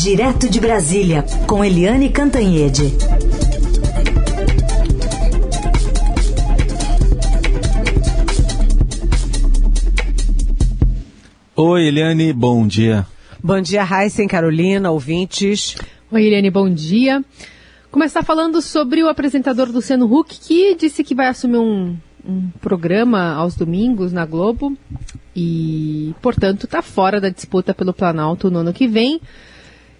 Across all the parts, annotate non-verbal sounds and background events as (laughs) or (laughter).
Direto de Brasília, com Eliane Cantanhede. Oi, Eliane, bom dia. Bom dia, Raíssa e Carolina, ouvintes. Oi, Eliane, bom dia. Começar falando sobre o apresentador Luciano Huck, que disse que vai assumir um, um programa aos domingos na Globo e, portanto, está fora da disputa pelo Planalto no ano que vem.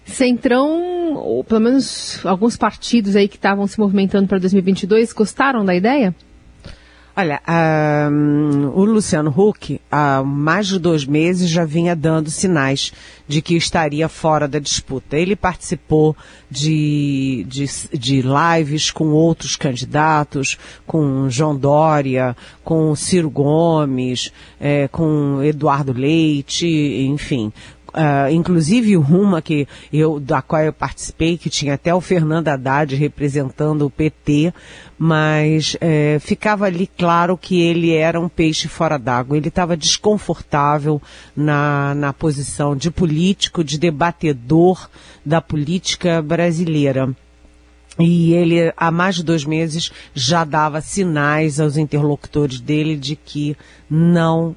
Centrão, ou pelo menos alguns partidos aí que estavam se movimentando para 2022, gostaram da ideia? Olha, um, o Luciano Huck, há mais de dois meses, já vinha dando sinais de que estaria fora da disputa. Ele participou de, de, de lives com outros candidatos, com João Dória, com Ciro Gomes, é, com Eduardo Leite, enfim, Uh, inclusive uma que eu, da qual eu participei, que tinha até o Fernando Haddad representando o PT, mas é, ficava ali claro que ele era um peixe fora d'água. Ele estava desconfortável na, na posição de político, de debatedor da política brasileira. E ele, há mais de dois meses, já dava sinais aos interlocutores dele de que não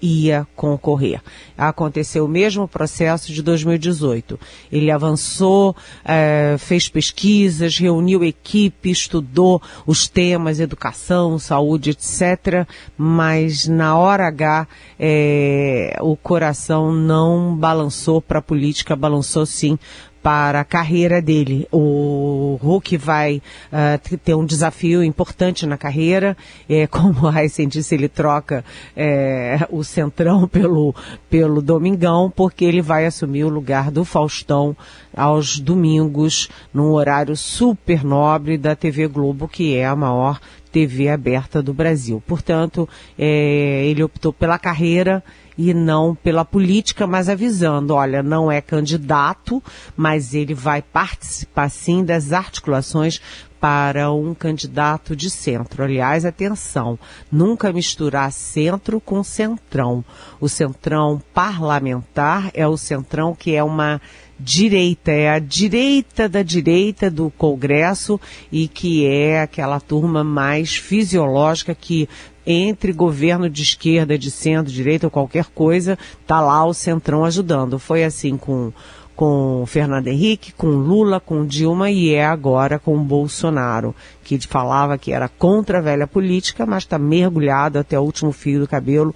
ia concorrer. Aconteceu o mesmo processo de 2018. Ele avançou, é, fez pesquisas, reuniu equipe, estudou os temas educação, saúde, etc. Mas na hora H é, o coração não balançou para a política, balançou sim para a carreira dele. O Hulk vai uh, ter um desafio importante na carreira. É, (laughs) como a Heisen disse, ele troca é, o Centrão (laughs) pelo, pelo Domingão, porque ele vai assumir o lugar do Faustão aos domingos, num horário super nobre da TV Globo, que é a maior TV aberta do Brasil. Portanto, é, ele optou pela carreira e não pela política, mas avisando, olha, não é candidato, mas ele vai participar sim das articulações para um candidato de centro. Aliás, atenção, nunca misturar centro com centrão. O centrão parlamentar é o centrão que é uma direita, é a direita da direita do Congresso e que é aquela turma mais fisiológica que entre governo de esquerda, de centro, direita ou qualquer coisa, tá lá o Centrão ajudando. Foi assim com com Fernando Henrique, com Lula, com Dilma e é agora com Bolsonaro, que falava que era contra a velha política, mas está mergulhado até o último fio do cabelo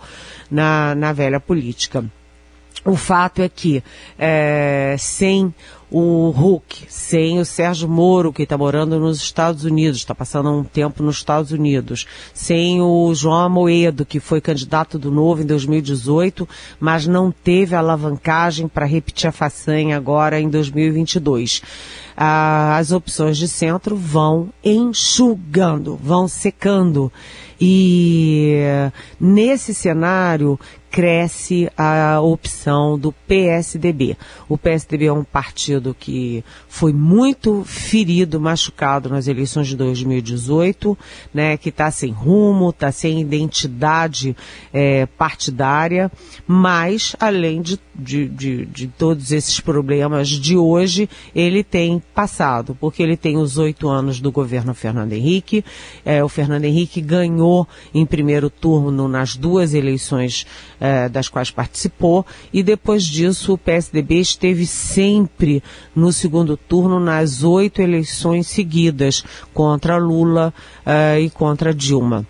na, na velha política. O fato é que, é, sem o Hulk, sem o Sérgio Moro, que está morando nos Estados Unidos, está passando um tempo nos Estados Unidos, sem o João Amoedo, que foi candidato do Novo em 2018, mas não teve alavancagem para repetir a façanha agora em 2022. Ah, as opções de centro vão enxugando, vão secando. E nesse cenário, cresce a opção do PSDB. O PSDB é um partido que foi muito ferido, machucado nas eleições de 2018, né, que está sem rumo, está sem identidade é, partidária, mas além de, de, de, de, todos esses problemas de hoje, ele tem passado, porque ele tem os oito anos do governo Fernando Henrique. É, o Fernando Henrique ganhou em primeiro turno nas duas eleições eh, das quais participou, e depois disso o PSDB esteve sempre no segundo turno nas oito eleições seguidas contra Lula eh, e contra Dilma.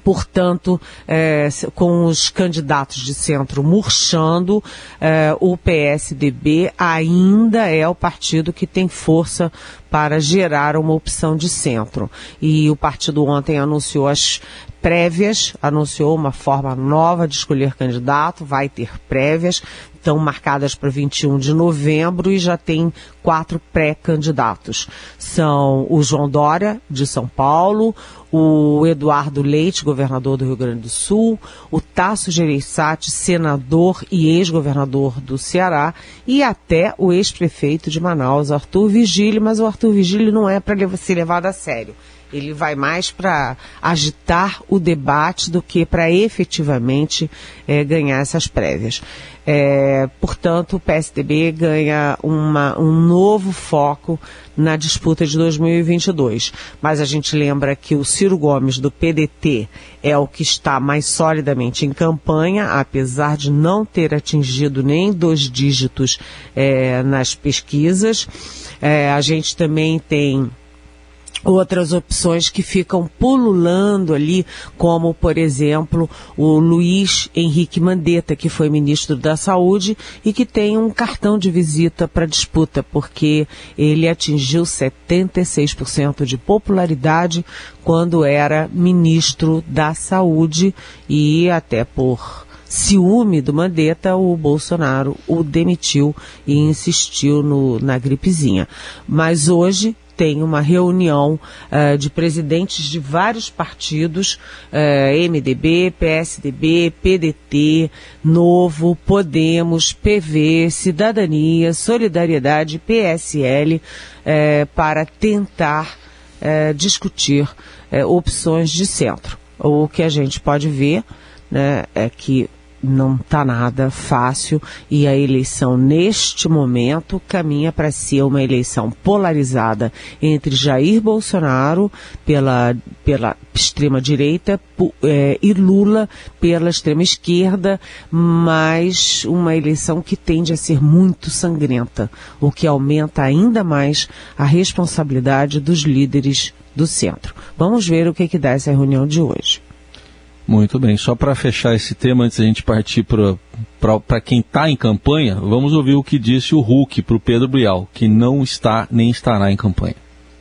Portanto, é, com os candidatos de centro murchando, é, o PSDB ainda é o partido que tem força para gerar uma opção de centro. E o partido ontem anunciou as prévias, anunciou uma forma nova de escolher candidato, vai ter prévias, estão marcadas para 21 de novembro e já tem quatro pré-candidatos. São o João Dória, de São Paulo, o Eduardo Leite, governador do Rio Grande do Sul, o Tasso Gereissati, senador e ex-governador do Ceará, e até o ex-prefeito de Manaus, Arthur Vigílio, mas o Arthur Vigílio não é para ser levado a sério. Ele vai mais para agitar o debate do que para efetivamente é, ganhar essas prévias. É, portanto, o PSDB ganha uma, um novo foco na disputa de 2022. Mas a gente lembra que o Ciro Gomes, do PDT, é o que está mais solidamente em campanha, apesar de não ter atingido nem dois dígitos é, nas pesquisas. É, a gente também tem outras opções que ficam pululando ali, como, por exemplo, o Luiz Henrique Mandetta, que foi ministro da Saúde e que tem um cartão de visita para disputa, porque ele atingiu 76% de popularidade quando era ministro da Saúde e até por ciúme do Mandetta, o Bolsonaro o demitiu e insistiu no, na gripezinha. Mas hoje tem uma reunião uh, de presidentes de vários partidos, uh, eh, MDB, PSDB, PDT, Novo, Podemos, PV, Cidadania, Solidariedade, PSL, uh, eh, para tentar discutir opções de centro. O que a gente pode ver né, é que não está nada fácil e a eleição neste momento caminha para ser uma eleição polarizada entre Jair Bolsonaro pela, pela extrema direita é, e Lula pela extrema esquerda, mas uma eleição que tende a ser muito sangrenta, o que aumenta ainda mais a responsabilidade dos líderes do centro. Vamos ver o que, que dá essa reunião de hoje. Muito bem. Só para fechar esse tema, antes da gente partir para quem está em campanha, vamos ouvir o que disse o Hulk para o Pedro Bial, que não está nem estará em campanha.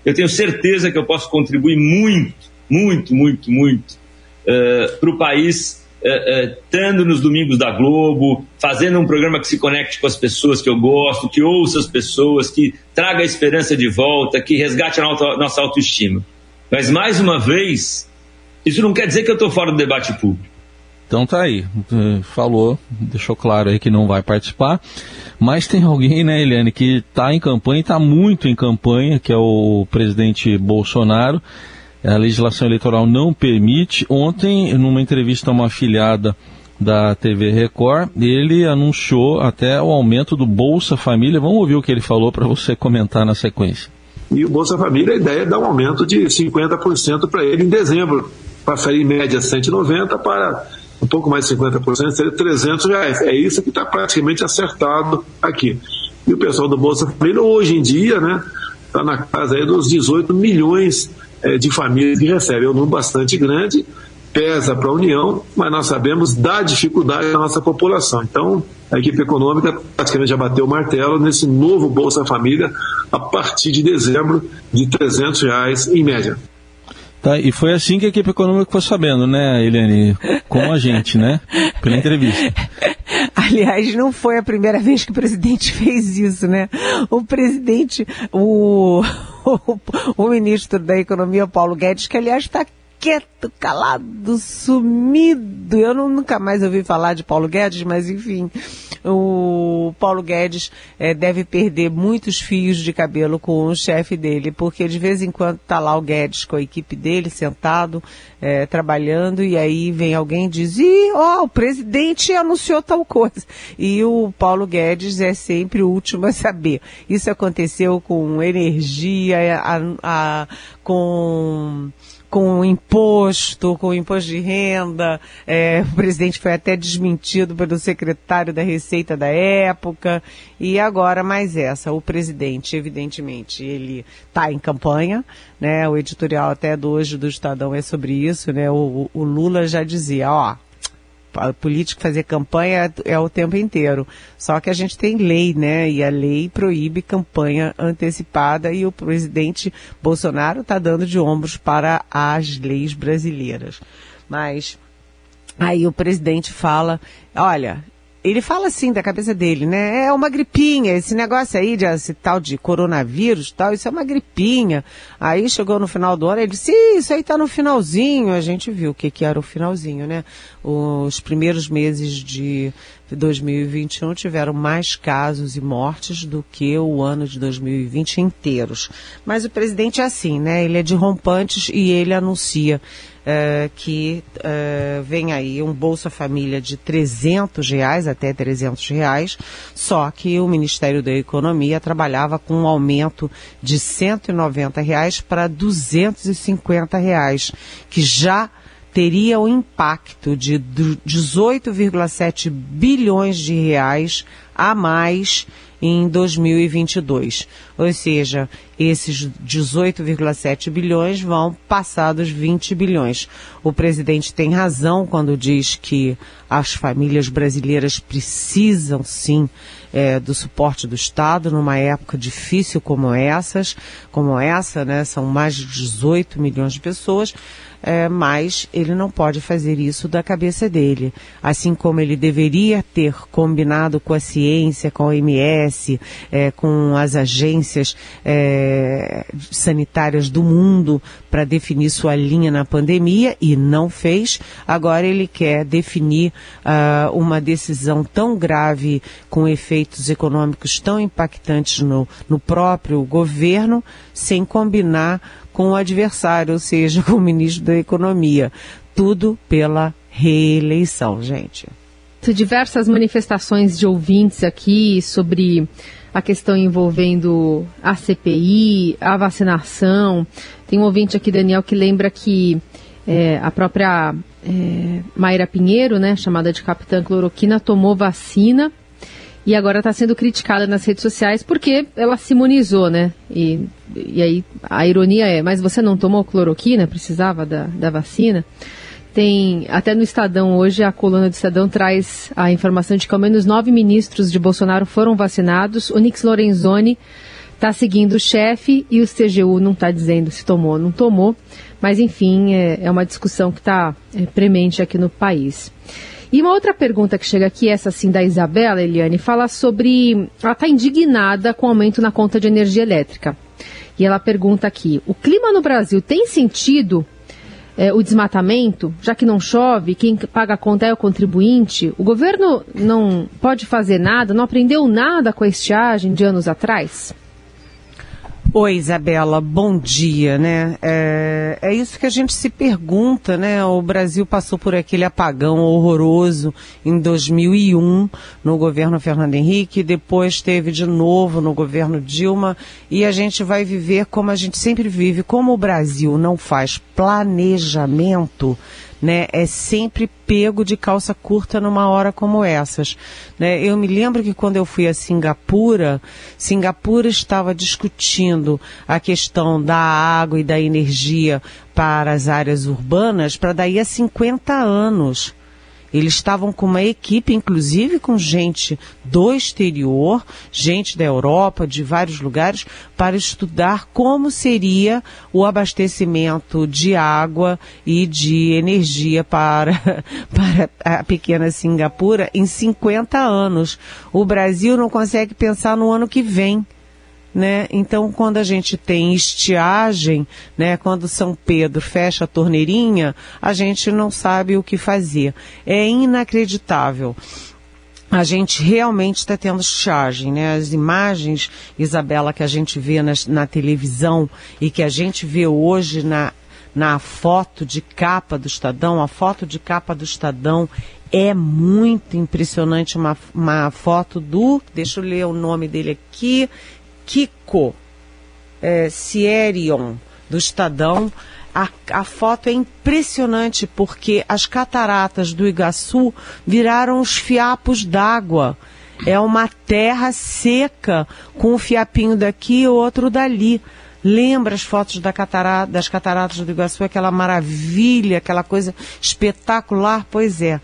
Eu tenho certeza que eu posso contribuir muito, muito, muito, muito uh, eh, para o país, uh, uh, estando nos domingos da Globo, fazendo um programa que se conecte com as pessoas que eu gosto, que ouça as pessoas, que traga a esperança de volta, que resgate a nossa autoestima. Mas, mais uma vez, isso não quer dizer que eu estou fora do debate público. Então tá aí, falou, deixou claro aí que não vai participar, mas tem alguém, né, Eliane, que está em campanha, está muito em campanha, que é o presidente Bolsonaro. A legislação eleitoral não permite. Ontem, numa entrevista a uma afiliada da TV Record, ele anunciou até o aumento do Bolsa Família. Vamos ouvir o que ele falou para você comentar na sequência. E o Bolsa Família, a ideia é dar um aumento de 50% para ele em dezembro passaria em média 190 para um pouco mais de 50%, seria 300 reais. É isso que está praticamente acertado aqui. E o pessoal do Bolsa Família, hoje em dia, né, está na casa aí dos 18 milhões é, de famílias que recebem. É um número bastante grande, pesa para a União, mas nós sabemos da dificuldade da nossa população. Então, a equipe econômica praticamente já bateu o martelo nesse novo Bolsa Família a partir de dezembro de 300 reais em média. Tá, e foi assim que a equipe econômica ficou sabendo, né, Eliane? Com a gente, né? Pela entrevista. (laughs) Aliás, não foi a primeira vez que o presidente (laughs) fez isso, né? O presidente, o, o, (laughs) o ministro da Economia, Paulo Guedes, que aliás está quieto, calado, sumido. Eu não, nunca mais ouvi falar de Paulo Guedes, mas enfim, o Paulo Guedes é, deve perder muitos fios de cabelo com o chefe dele, porque de vez em quando está lá o Guedes com a equipe dele sentado, é, trabalhando, e aí vem alguém e diz, ih, ó, o presidente anunciou tal coisa. E o Paulo Guedes é sempre o último a saber. Isso aconteceu com energia, a, a, com com o imposto, com o imposto de renda. É, o presidente foi até desmentido pelo secretário da Receita da época. E agora mais essa. O presidente, evidentemente, ele está em campanha, né? O editorial até do hoje do Estadão é sobre isso, né? O, o Lula já dizia, ó, político fazer campanha é o tempo inteiro. Só que a gente tem lei, né? E a lei proíbe campanha antecipada e o presidente Bolsonaro está dando de ombros para as leis brasileiras. Mas aí o presidente fala, olha, ele fala assim da cabeça dele, né? É uma gripinha, esse negócio aí de esse tal de coronavírus tal, isso é uma gripinha. Aí chegou no final do ano, ele disse, isso aí tá no finalzinho. A gente viu o que, que era o finalzinho, né? Os primeiros meses de 2021 tiveram mais casos e mortes do que o ano de 2020 inteiros. Mas o presidente é assim, né? Ele é de rompantes e ele anuncia uh, que uh, vem aí um Bolsa Família de 300 reais, até 300 reais, só que o Ministério da Economia trabalhava com um aumento de 190 reais para 250 reais, que já teria o impacto de 18,7 bilhões de reais a mais em 2022. Ou seja, esses 18,7 bilhões vão passar dos 20 bilhões. O presidente tem razão quando diz que as famílias brasileiras precisam sim é, do suporte do Estado numa época difícil como essas, como essa, né? São mais de 18 milhões de pessoas é, mas ele não pode fazer isso da cabeça dele. Assim como ele deveria ter combinado com a ciência, com a OMS, é, com as agências é, sanitárias do mundo para definir sua linha na pandemia e não fez. Agora ele quer definir uh, uma decisão tão grave com efeitos econômicos tão impactantes no, no próprio governo sem combinar com o adversário, ou seja, com o ministro da Economia. Tudo pela reeleição, gente. Diversas manifestações de ouvintes aqui sobre a questão envolvendo a CPI, a vacinação. Tem um ouvinte aqui, Daniel, que lembra que é, a própria é, Mayra Pinheiro, né, chamada de Capitã Cloroquina, tomou vacina e agora está sendo criticada nas redes sociais porque ela se imunizou, né? E, e aí a ironia é, mas você não tomou cloroquina, precisava da, da vacina? Tem, até no Estadão hoje, a coluna do Estadão traz a informação de que ao menos nove ministros de Bolsonaro foram vacinados. O Nix Lorenzoni está seguindo o chefe e o CGU não está dizendo se tomou ou não tomou. Mas, enfim, é, é uma discussão que está é, premente aqui no país. E uma outra pergunta que chega aqui, essa sim da Isabela, Eliane, fala sobre. Ela está indignada com o aumento na conta de energia elétrica. E ela pergunta aqui: o clima no Brasil tem sentido é, o desmatamento, já que não chove, quem paga a conta é o contribuinte? O governo não pode fazer nada, não aprendeu nada com a estiagem de anos atrás? Oi, Isabela, bom dia, né? É, é, isso que a gente se pergunta, né? O Brasil passou por aquele apagão horroroso em 2001 no governo Fernando Henrique, depois teve de novo no governo Dilma e a gente vai viver como a gente sempre vive. Como o Brasil não faz planejamento, né, é sempre pego de calça curta numa hora como essas. Né? Eu me lembro que quando eu fui a Singapura, Singapura estava discutindo a questão da água e da energia para as áreas urbanas para daí a 50 anos. Eles estavam com uma equipe, inclusive com gente do exterior, gente da Europa, de vários lugares, para estudar como seria o abastecimento de água e de energia para, (laughs) para a pequena Singapura em 50 anos. O Brasil não consegue pensar no ano que vem né? Então, quando a gente tem estiagem, né? Quando São Pedro fecha a torneirinha, a gente não sabe o que fazer. É inacreditável a gente realmente está tendo estiagem, né? As imagens, Isabela, que a gente vê na, televisão e que a gente vê hoje na, na foto de capa do Estadão, a foto de capa do Estadão é muito impressionante, uma, uma foto do, deixa eu ler o nome dele aqui, Kiko é, Sierion, do Estadão. A, a, foto é impressionante porque as cataratas do Iguaçu viraram os fiapos d'água. É uma terra seca, com um fiapinho daqui e outro dali. Lembra as fotos da catarata, das cataratas do Iguaçu, aquela maravilha, aquela coisa espetacular? Pois é,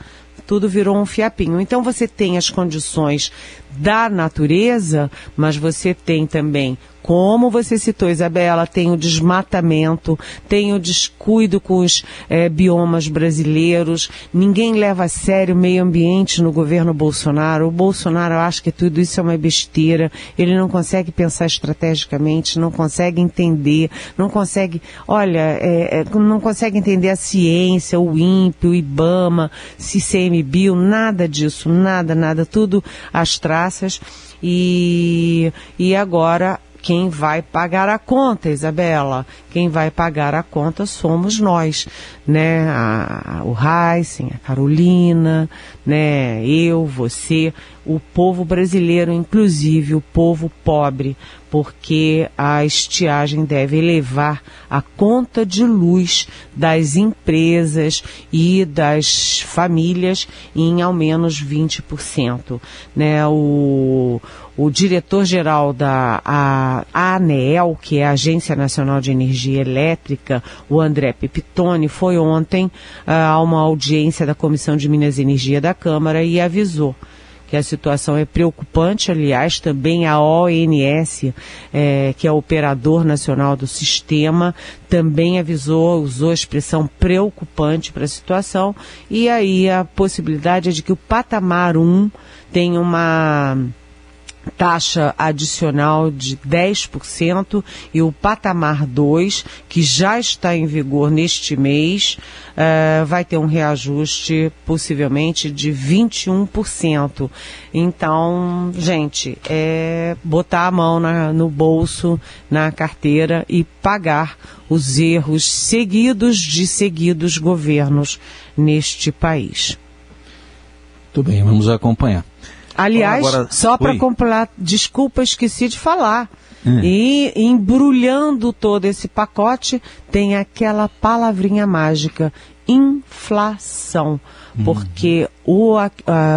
tudo virou um fiapinho. Então você tem as condições da natureza, mas você tem também como você citou, Isabela, tem o desmatamento, tem o descuido com os é, biomas brasileiros, ninguém leva a sério o meio ambiente no governo Bolsonaro. O Bolsonaro acha que tudo isso é uma besteira, ele não consegue pensar estrategicamente, não consegue entender, não consegue, olha, é, não consegue entender a ciência, o INPE, o IBAMA, CCMBio, nada disso, nada, nada, tudo às traças. E, e agora quem vai pagar a conta, Isabela? Quem vai pagar a conta somos nós, né? A, o Heisen, a Carolina, né? Eu, você, o povo brasileiro, inclusive o povo pobre, porque a estiagem deve elevar a conta de luz das empresas e das famílias em ao menos 20%. Né? O, o diretor-geral da a, ANEEL, que é a Agência Nacional de Energia Elétrica, o André Pepitone, foi ontem uh, a uma audiência da Comissão de Minas e Energia da Câmara e avisou que a situação é preocupante. Aliás, também a ONS, é, que é o operador nacional do sistema, também avisou, usou a expressão preocupante para a situação. E aí a possibilidade é de que o patamar 1 tenha uma taxa adicional de 10% e o patamar 2, que já está em vigor neste mês, uh, vai ter um reajuste possivelmente de 21%. Então, gente, é botar a mão na, no bolso, na carteira e pagar os erros seguidos de seguidos governos neste país. Muito bem, vamos acompanhar. Aliás, Agora, só para completar, desculpa, esqueci de falar. Hum. E embrulhando todo esse pacote tem aquela palavrinha mágica, inflação. Hum. Porque o, a,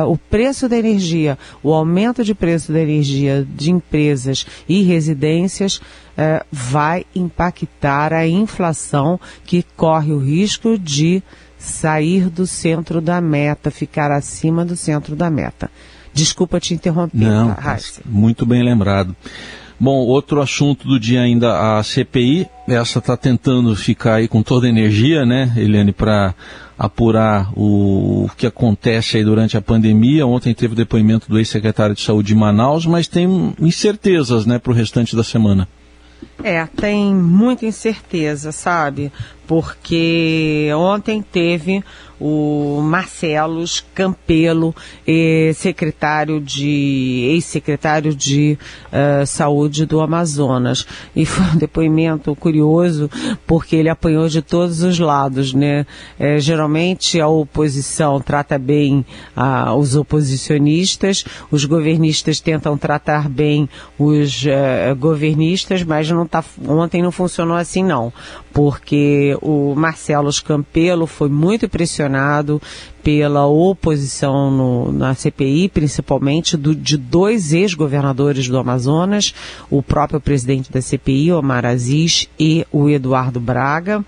o preço da energia, o aumento de preço da energia de empresas e residências uh, vai impactar a inflação que corre o risco de sair do centro da meta, ficar acima do centro da meta. Desculpa te interromper, Não, tá, muito bem lembrado. Bom, outro assunto do dia ainda, a CPI, essa está tentando ficar aí com toda a energia, né, Eliane, para apurar o, o, que acontece aí durante a pandemia. Ontem teve o depoimento do ex-secretário de Saúde de Manaus, mas tem incertezas, né, para o restante da semana. É, tem muita incerteza, sabe? Porque ontem teve o Marcelos Campelo, secretário de ex-secretário de uh, saúde do Amazonas. E foi um depoimento curioso, porque ele apanhou de todos os lados, né? É, geralmente a oposição trata bem uh, os oposicionistas, os governistas tentam tratar bem os uh, governistas, mas não tá, ontem não funcionou assim não, porque o Marcelos Campelo foi muito pressionado pela oposição no, na CPI, principalmente do, de dois ex-governadores do Amazonas, o próprio presidente da CPI, Omar Aziz, e o Eduardo Braga,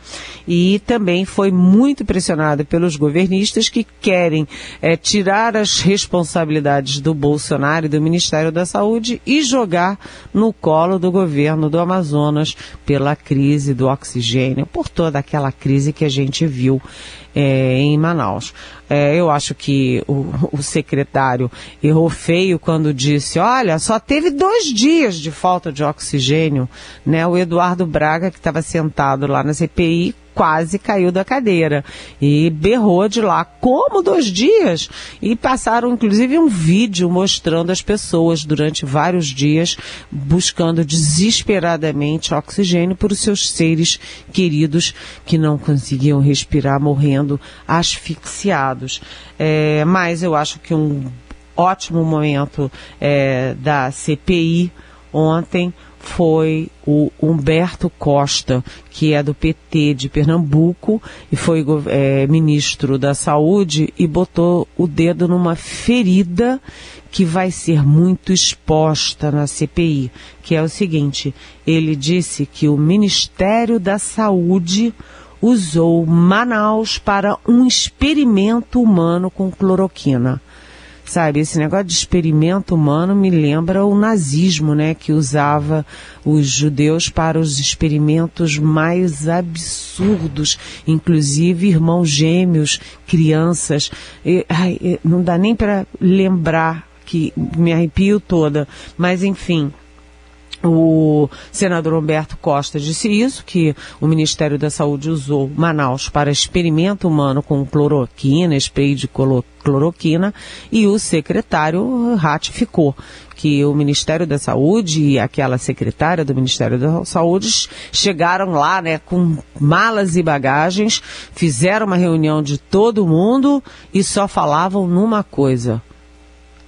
e também foi muito pressionado pelos governistas que querem é, tirar as responsabilidades do Bolsonaro e do Ministério da Saúde e jogar no colo do governo do Amazonas pela crise do oxigênio, por toda aquela crise que a gente viu é, em Manaus. É, eu acho que o, o, secretário errou feio quando disse, olha, só teve dois dias de falta de oxigênio, né? O Eduardo Braga, que estava sentado lá na CPI, quase caiu da cadeira. E berrou de lá como dois dias. E passaram inclusive um vídeo mostrando as pessoas durante vários dias buscando desesperadamente oxigênio para os seus seres queridos que não conseguiam respirar morrendo asfixiados. É, mas eu acho que um ótimo momento é, da CPI ontem foi o Humberto Costa, que é do PT de Pernambuco e foi é, ministro da Saúde e botou o dedo numa ferida que vai ser muito exposta na CPI, que é o seguinte: ele disse que o Ministério da Saúde usou Manaus para um experimento humano com cloroquina. Sabe? Esse negócio de experimento humano me lembra o nazismo, né? Que usava os judeus para os experimentos mais absurdos, inclusive irmãos gêmeos, crianças. E, ai, não dá nem para lembrar que me arrepio toda, mas enfim. O senador Humberto Costa disse isso, que o Ministério da Saúde usou Manaus para experimento humano com cloroquina, spray de cloroquina, e o secretário ratificou que o Ministério da Saúde e aquela secretária do Ministério da Saúde chegaram lá, né, com malas e bagagens, fizeram uma reunião de todo mundo e só falavam numa coisa: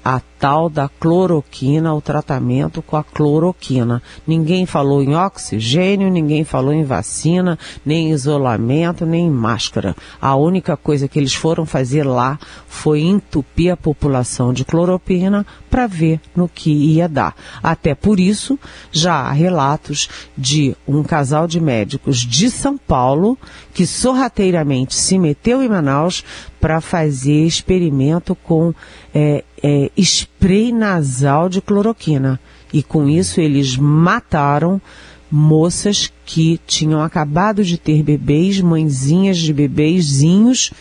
a tal da cloroquina, o tratamento com a cloroquina. Ninguém falou em oxigênio, ninguém falou em vacina, nem em isolamento, nem em máscara. A única coisa que eles foram fazer lá foi entupir a população de cloroquina para ver no que ia dar. Até por isso, já há relatos de um casal de médicos de São Paulo que sorrateiramente se meteu em Manaus para fazer experimento com é, é, spray nasal de cloroquina. E com isso eles mataram moças que tinham acabado de ter bebês, mãezinhas de bebezinhos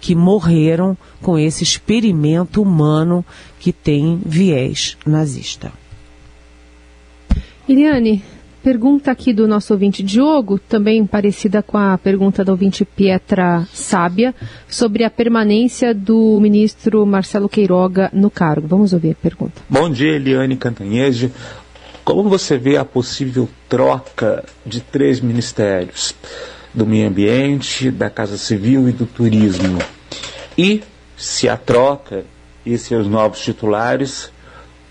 que morreram com esse experimento humano que tem viés nazista. Iriane, Pergunta aqui do nosso ouvinte Diogo, também parecida com a pergunta do ouvinte Pietra Sábia, sobre a permanência do ministro Marcelo Queiroga no cargo. Vamos ouvir a pergunta. Bom dia, Eliane Cantanhede. Como você vê a possível troca de três ministérios, do meio ambiente, da Casa Civil e do turismo? E, se a troca e seus novos titulares,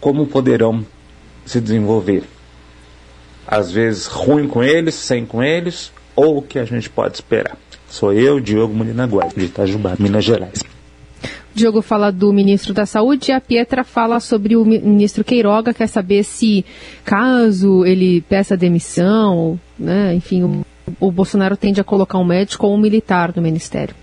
como poderão se desenvolver? Às vezes ruim com eles, sem com eles, ou o que a gente pode esperar. Sou eu, Diogo Molina Guai, de Itajubá, Minas Gerais. Diogo fala do ministro da Saúde e a Pietra fala sobre o ministro Queiroga, quer saber se, caso ele peça demissão, né, enfim, o, o Bolsonaro tende a colocar um médico ou um militar no ministério.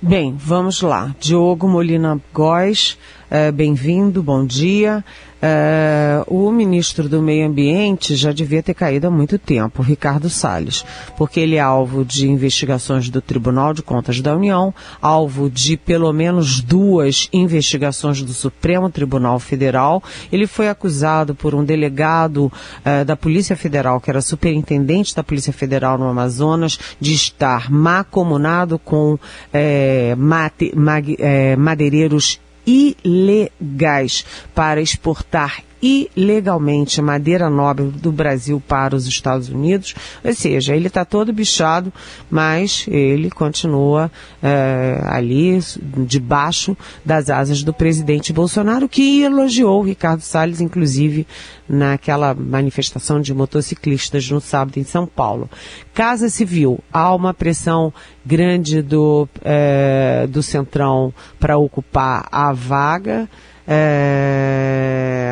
Bem, vamos lá. Diogo Molina Góes, é, bem-vindo, bom dia. É, o ministro do Meio Ambiente já devia ter caído há muito tempo, Ricardo Salles, porque ele é alvo de investigações do Tribunal de Contas da União, alvo de pelo menos duas investigações do Supremo Tribunal Federal. Ele foi acusado por um delegado é, da Polícia Federal, que era superintendente da Polícia Federal no Amazonas, de estar macomunado com é, mate, mag, é, madeireiros ilegais para exportar ilegalmente madeira nobre do Brasil para os Estados Unidos. Ou seja, ele está todo bichado, mas ele continua é, ali debaixo das asas do presidente Bolsonaro, que elogiou Ricardo Salles, inclusive naquela manifestação de motociclistas no sábado em São Paulo. Casa Civil, há uma pressão grande do, é, do Centrão para ocupar a vaga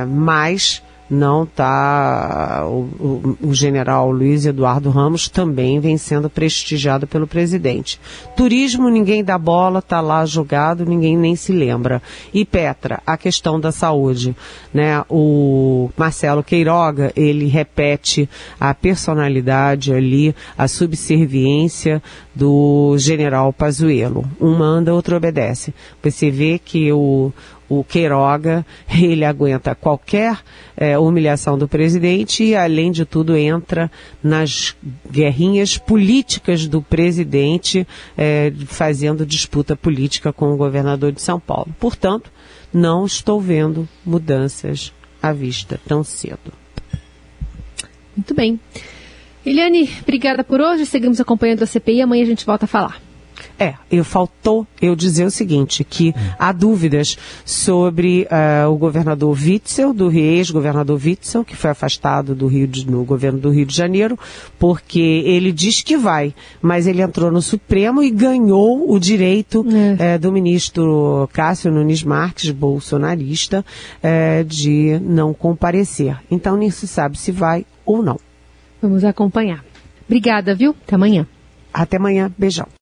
mas não está. O, o, o, general Luiz Eduardo Ramos também vem sendo prestigiado pelo presidente. Turismo, ninguém dá bola, está lá jogado, ninguém nem se lembra. E Petra, a questão da saúde. Né? O Marcelo Queiroga, ele repete a personalidade ali, a subserviência do general Pazuello. Um manda, outro obedece. Você vê que o o Queiroga, ele aguenta qualquer é, humilhação do presidente e, além de tudo, entra nas guerrinhas políticas do presidente, é, fazendo disputa política com o governador de São Paulo. Portanto, não estou vendo mudanças à vista tão cedo. Muito bem. Eliane, obrigada por hoje. Seguimos acompanhando a CPI. Amanhã a gente volta a falar. É, eu faltou eu dizer o seguinte, que há dúvidas sobre uh, o governador Witzel, do ex-governador Witzel, que foi afastado do Rio de, no governo do Rio de Janeiro, porque ele diz que vai, mas ele entrou no Supremo e ganhou o direito é. uh, do ministro Cássio Nunes Marques, bolsonarista, uh, de não comparecer. Então nem se sabe se vai ou não. Vamos acompanhar. Obrigada, viu? Até amanhã. Até amanhã. Beijão.